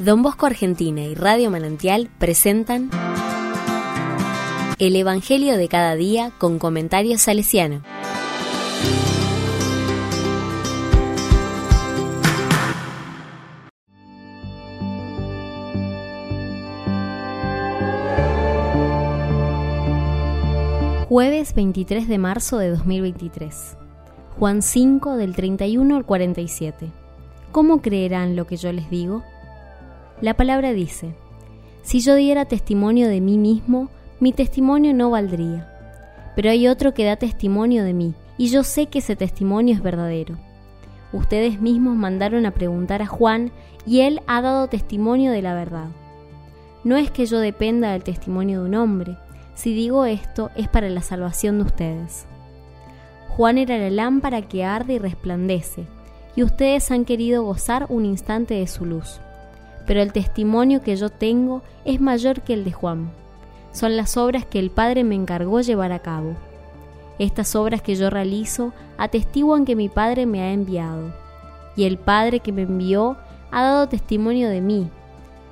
Don Bosco Argentina y Radio Manantial presentan El Evangelio de cada día con comentarios salesiano. Jueves 23 de marzo de 2023. Juan 5 del 31 al 47. ¿Cómo creerán lo que yo les digo? La palabra dice, si yo diera testimonio de mí mismo, mi testimonio no valdría. Pero hay otro que da testimonio de mí, y yo sé que ese testimonio es verdadero. Ustedes mismos mandaron a preguntar a Juan, y él ha dado testimonio de la verdad. No es que yo dependa del testimonio de un hombre, si digo esto es para la salvación de ustedes. Juan era la lámpara que arde y resplandece, y ustedes han querido gozar un instante de su luz pero el testimonio que yo tengo es mayor que el de Juan. Son las obras que el Padre me encargó llevar a cabo. Estas obras que yo realizo atestiguan que mi Padre me ha enviado, y el Padre que me envió ha dado testimonio de mí.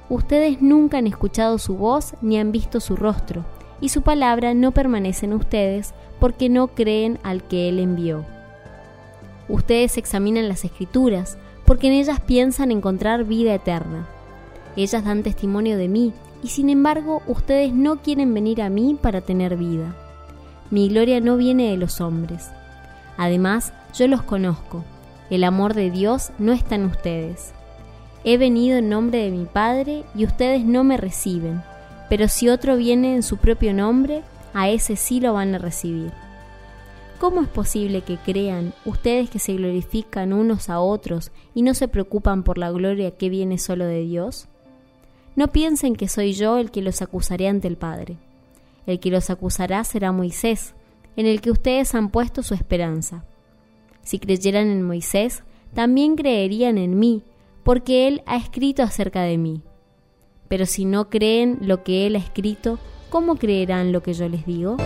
Ustedes nunca han escuchado su voz ni han visto su rostro, y su palabra no permanece en ustedes porque no creen al que Él envió. Ustedes examinan las escrituras, porque en ellas piensan encontrar vida eterna ellas dan testimonio de mí, y sin embargo ustedes no quieren venir a mí para tener vida. Mi gloria no viene de los hombres. Además, yo los conozco. El amor de Dios no está en ustedes. He venido en nombre de mi Padre y ustedes no me reciben, pero si otro viene en su propio nombre, a ese sí lo van a recibir. ¿Cómo es posible que crean ustedes que se glorifican unos a otros y no se preocupan por la gloria que viene solo de Dios? No piensen que soy yo el que los acusaré ante el Padre. El que los acusará será Moisés, en el que ustedes han puesto su esperanza. Si creyeran en Moisés, también creerían en mí, porque él ha escrito acerca de mí. Pero si no creen lo que él ha escrito, ¿cómo creerán lo que yo les digo?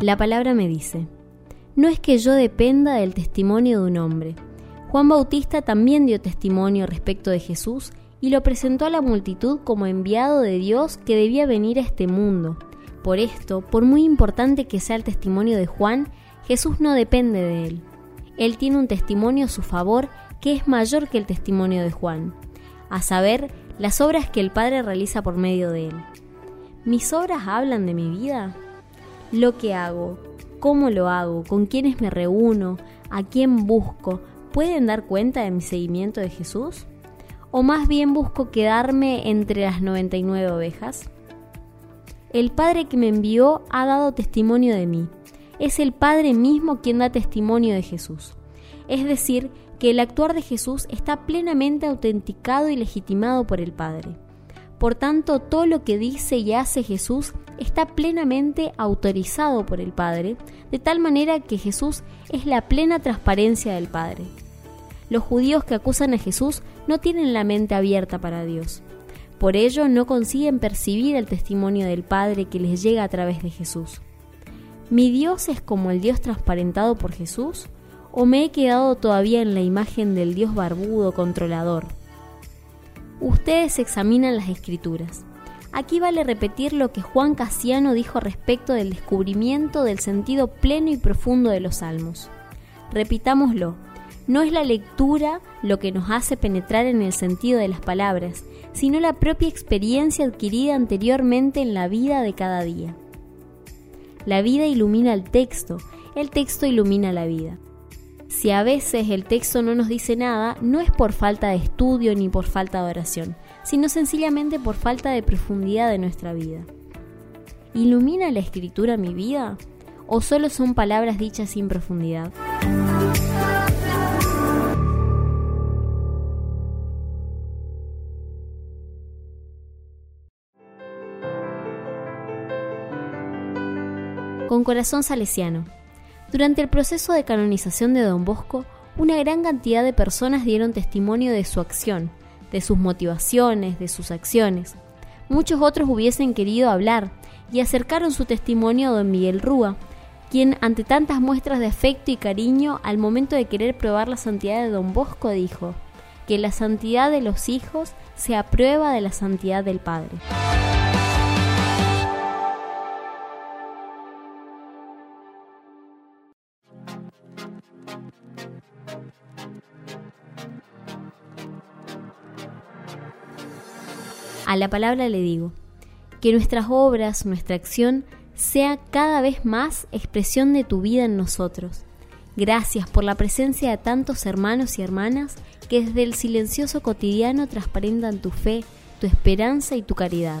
La palabra me dice, no es que yo dependa del testimonio de un hombre. Juan Bautista también dio testimonio respecto de Jesús y lo presentó a la multitud como enviado de Dios que debía venir a este mundo. Por esto, por muy importante que sea el testimonio de Juan, Jesús no depende de él. Él tiene un testimonio a su favor que es mayor que el testimonio de Juan, a saber, las obras que el Padre realiza por medio de él. ¿Mis obras hablan de mi vida? Lo que hago, cómo lo hago, con quiénes me reúno, a quién busco, ¿pueden dar cuenta de mi seguimiento de Jesús? ¿O más bien busco quedarme entre las 99 ovejas? El Padre que me envió ha dado testimonio de mí. Es el Padre mismo quien da testimonio de Jesús. Es decir, que el actuar de Jesús está plenamente autenticado y legitimado por el Padre. Por tanto, todo lo que dice y hace Jesús está plenamente autorizado por el Padre, de tal manera que Jesús es la plena transparencia del Padre. Los judíos que acusan a Jesús no tienen la mente abierta para Dios. Por ello no consiguen percibir el testimonio del Padre que les llega a través de Jesús. ¿Mi Dios es como el Dios transparentado por Jesús? ¿O me he quedado todavía en la imagen del Dios barbudo controlador? Ustedes examinan las escrituras. Aquí vale repetir lo que Juan Casiano dijo respecto del descubrimiento del sentido pleno y profundo de los salmos. Repitámoslo, no es la lectura lo que nos hace penetrar en el sentido de las palabras, sino la propia experiencia adquirida anteriormente en la vida de cada día. La vida ilumina el texto, el texto ilumina la vida. Si a veces el texto no nos dice nada, no es por falta de estudio ni por falta de oración, sino sencillamente por falta de profundidad de nuestra vida. ¿Ilumina la escritura mi vida? ¿O solo son palabras dichas sin profundidad? Con corazón salesiano. Durante el proceso de canonización de Don Bosco, una gran cantidad de personas dieron testimonio de su acción, de sus motivaciones, de sus acciones. Muchos otros hubiesen querido hablar y acercaron su testimonio a don Miguel Rúa, quien ante tantas muestras de afecto y cariño al momento de querer probar la santidad de don Bosco dijo que la santidad de los hijos se aprueba de la santidad del Padre. A la palabra le digo, que nuestras obras, nuestra acción, sea cada vez más expresión de tu vida en nosotros. Gracias por la presencia de tantos hermanos y hermanas que desde el silencioso cotidiano transparentan tu fe, tu esperanza y tu caridad.